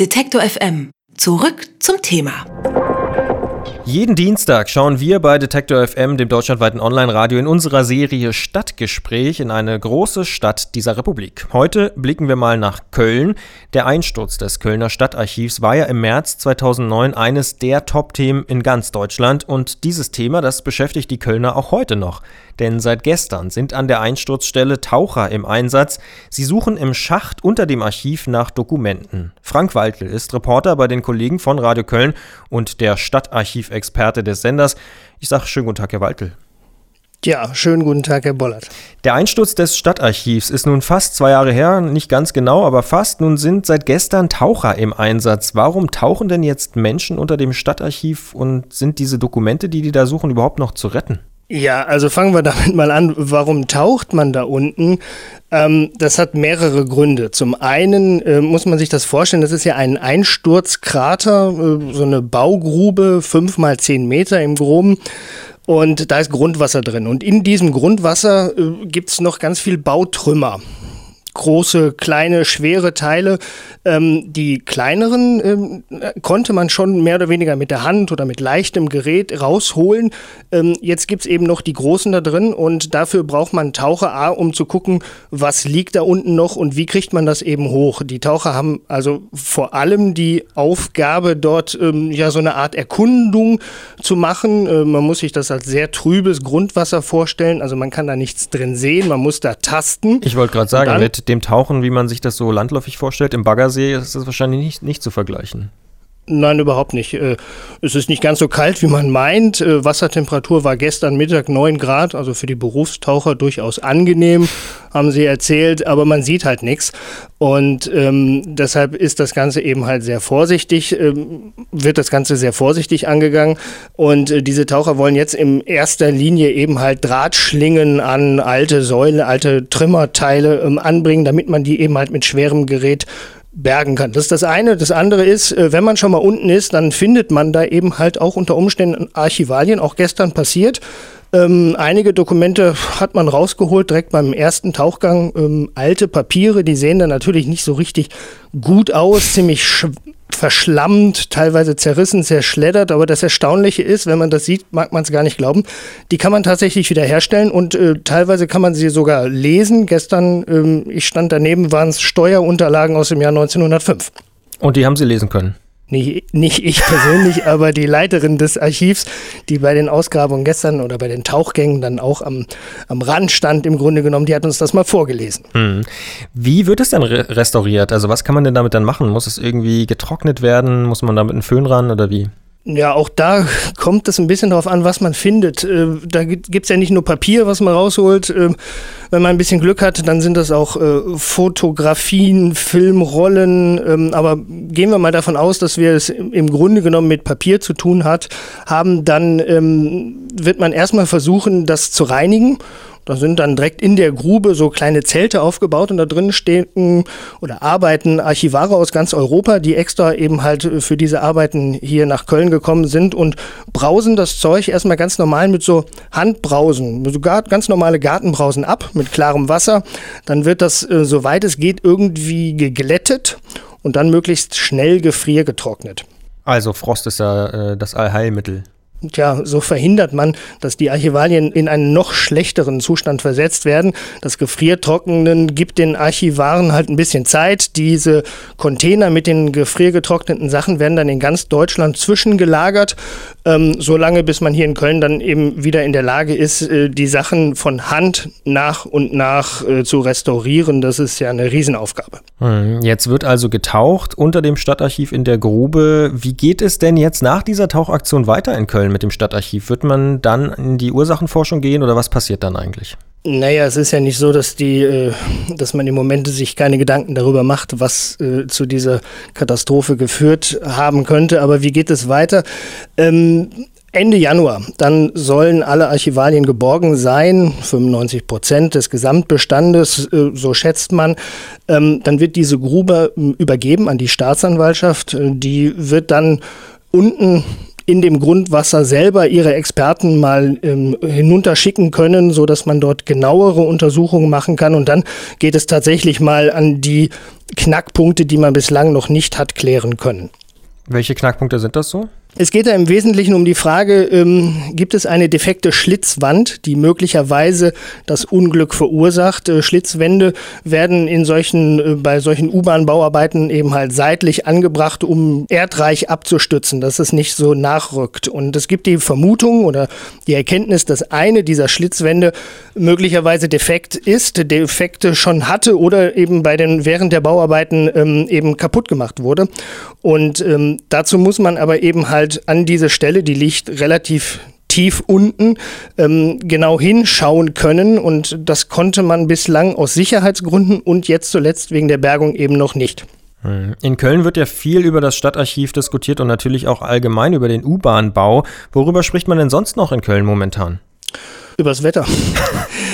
Detektor FM. Zurück zum Thema. Jeden Dienstag schauen wir bei Detektor FM, dem deutschlandweiten Online-Radio, in unserer Serie Stadtgespräch in eine große Stadt dieser Republik. Heute blicken wir mal nach Köln. Der Einsturz des Kölner Stadtarchivs war ja im März 2009 eines der Top-Themen in ganz Deutschland und dieses Thema, das beschäftigt die Kölner auch heute noch. Denn seit gestern sind an der Einsturzstelle Taucher im Einsatz. Sie suchen im Schacht unter dem Archiv nach Dokumenten. Frank Waldl ist Reporter bei den Kollegen von Radio Köln und der Stadtarchivexperte des Senders. Ich sage schönen guten Tag, Herr Waldl. Ja, schönen guten Tag, Herr Bollert. Der Einsturz des Stadtarchivs ist nun fast zwei Jahre her, nicht ganz genau, aber fast. Nun sind seit gestern Taucher im Einsatz. Warum tauchen denn jetzt Menschen unter dem Stadtarchiv und sind diese Dokumente, die die da suchen, überhaupt noch zu retten? Ja, also fangen wir damit mal an. Warum taucht man da unten? Ähm, das hat mehrere Gründe. Zum einen äh, muss man sich das vorstellen, das ist ja ein Einsturzkrater, äh, so eine Baugrube, fünf mal zehn Meter im Groben. Und da ist Grundwasser drin. Und in diesem Grundwasser äh, gibt es noch ganz viel Bautrümmer große, kleine, schwere Teile. Ähm, die kleineren ähm, konnte man schon mehr oder weniger mit der Hand oder mit leichtem Gerät rausholen. Ähm, jetzt gibt's eben noch die großen da drin und dafür braucht man Taucher A, um zu gucken, was liegt da unten noch und wie kriegt man das eben hoch. Die Taucher haben also vor allem die Aufgabe, dort ähm, ja so eine Art Erkundung zu machen. Äh, man muss sich das als sehr trübes Grundwasser vorstellen. Also man kann da nichts drin sehen, man muss da tasten. Ich wollte gerade sagen, mit dem Tauchen, wie man sich das so landläufig vorstellt, im Baggersee ist das wahrscheinlich nicht, nicht zu vergleichen. Nein, überhaupt nicht. Äh, es ist nicht ganz so kalt, wie man meint. Äh, Wassertemperatur war gestern Mittag 9 Grad, also für die Berufstaucher durchaus angenehm, haben sie erzählt, aber man sieht halt nichts. Und ähm, deshalb ist das Ganze eben halt sehr vorsichtig, ähm, wird das Ganze sehr vorsichtig angegangen. Und äh, diese Taucher wollen jetzt in erster Linie eben halt Drahtschlingen an alte Säulen, alte Trimmerteile ähm, anbringen, damit man die eben halt mit schwerem Gerät bergen kann. Das ist das eine. Das andere ist, äh, wenn man schon mal unten ist, dann findet man da eben halt auch unter Umständen Archivalien, auch gestern passiert. Ähm, einige Dokumente hat man rausgeholt, direkt beim ersten Tauchgang. Ähm, alte Papiere, die sehen dann natürlich nicht so richtig gut aus, ziemlich verschlammt, teilweise zerrissen, zerschleddert. Aber das Erstaunliche ist, wenn man das sieht, mag man es gar nicht glauben. Die kann man tatsächlich wiederherstellen und äh, teilweise kann man sie sogar lesen. Gestern, ähm, ich stand daneben, waren es Steuerunterlagen aus dem Jahr 1905. Und die haben Sie lesen können? Nicht, nicht ich persönlich, aber die Leiterin des Archivs, die bei den Ausgrabungen gestern oder bei den Tauchgängen dann auch am, am Rand stand, im Grunde genommen, die hat uns das mal vorgelesen. Hm. Wie wird es denn re restauriert? Also was kann man denn damit dann machen? Muss es irgendwie getrocknet werden? Muss man da mit einem Föhn ran oder wie? Ja, auch da kommt es ein bisschen darauf an, was man findet. Äh, da gibt es ja nicht nur Papier, was man rausholt. Äh, wenn man ein bisschen Glück hat, dann sind das auch äh, Fotografien, Filmrollen. Ähm, aber gehen wir mal davon aus, dass wir es im Grunde genommen mit Papier zu tun hat, haben, dann ähm, wird man erstmal versuchen, das zu reinigen da sind dann direkt in der Grube so kleine Zelte aufgebaut und da drin stehen oder arbeiten Archivare aus ganz Europa, die extra eben halt für diese Arbeiten hier nach Köln gekommen sind und brausen das Zeug erstmal ganz normal mit so Handbrausen, so ganz normale Gartenbrausen ab mit klarem Wasser. Dann wird das, äh, soweit es geht, irgendwie geglättet und dann möglichst schnell gefriergetrocknet. Also Frost ist ja äh, das Allheilmittel tja, so verhindert man, dass die Archivalien in einen noch schlechteren Zustand versetzt werden. Das Gefriertrocknen gibt den Archivaren halt ein bisschen Zeit. Diese Container mit den gefriergetrockneten Sachen werden dann in ganz Deutschland zwischengelagert, ähm, solange bis man hier in Köln dann eben wieder in der Lage ist, äh, die Sachen von Hand nach und nach äh, zu restaurieren. Das ist ja eine Riesenaufgabe. Hm, jetzt wird also getaucht unter dem Stadtarchiv in der Grube. Wie geht es denn jetzt nach dieser Tauchaktion weiter in Köln? Mit dem Stadtarchiv? Wird man dann in die Ursachenforschung gehen oder was passiert dann eigentlich? Naja, es ist ja nicht so, dass die, äh, dass man im Moment sich keine Gedanken darüber macht, was äh, zu dieser Katastrophe geführt haben könnte. Aber wie geht es weiter? Ähm, Ende Januar, dann sollen alle Archivalien geborgen sein, 95 Prozent des Gesamtbestandes, äh, so schätzt man. Ähm, dann wird diese Grube übergeben an die Staatsanwaltschaft. Die wird dann unten in dem Grundwasser selber ihre Experten mal ähm, hinunterschicken können, so dass man dort genauere Untersuchungen machen kann. Und dann geht es tatsächlich mal an die Knackpunkte, die man bislang noch nicht hat klären können. Welche Knackpunkte sind das so? Es geht da im Wesentlichen um die Frage, ähm, gibt es eine defekte Schlitzwand, die möglicherweise das Unglück verursacht? Äh, Schlitzwände werden in solchen, äh, bei solchen U-Bahn-Bauarbeiten eben halt seitlich angebracht, um erdreich abzustützen, dass es nicht so nachrückt. Und es gibt die Vermutung oder die Erkenntnis, dass eine dieser Schlitzwände möglicherweise defekt ist, Defekte schon hatte oder eben bei den, während der Bauarbeiten ähm, eben kaputt gemacht wurde. Und ähm, dazu muss man aber eben halt halt an diese Stelle, die liegt relativ tief unten, ähm, genau hinschauen können. Und das konnte man bislang aus Sicherheitsgründen und jetzt zuletzt wegen der Bergung eben noch nicht. In Köln wird ja viel über das Stadtarchiv diskutiert und natürlich auch allgemein über den U-Bahn-Bau. Worüber spricht man denn sonst noch in Köln momentan? Übers Wetter.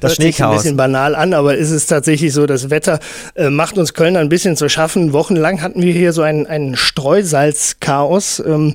Das Schneechaos. Hört ein bisschen banal an, aber ist es tatsächlich so, das Wetter äh, macht uns Köln ein bisschen zu schaffen. Wochenlang hatten wir hier so ein, ein Streusalzchaos. Ähm,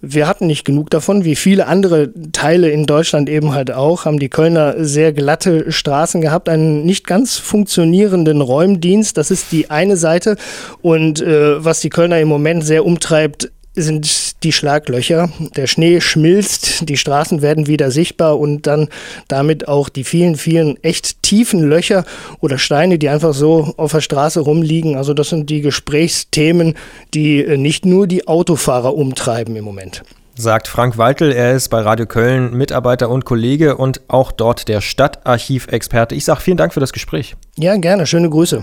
wir hatten nicht genug davon, wie viele andere Teile in Deutschland eben halt auch, haben die Kölner sehr glatte Straßen gehabt, einen nicht ganz funktionierenden Räumdienst. Das ist die eine Seite. Und äh, was die Kölner im Moment sehr umtreibt, sind die Schlaglöcher. Der Schnee schmilzt, die Straßen werden wieder sichtbar und dann damit auch die vielen, vielen echt tiefen Löcher oder Steine, die einfach so auf der Straße rumliegen. Also das sind die Gesprächsthemen, die äh, nicht nur die Autofahrer umtreiben im Moment. Sagt Frank Waltel, er ist bei Radio Köln Mitarbeiter und Kollege und auch dort der Stadtarchivexperte. Ich sage vielen Dank für das Gespräch. Ja, gerne. Schöne Grüße.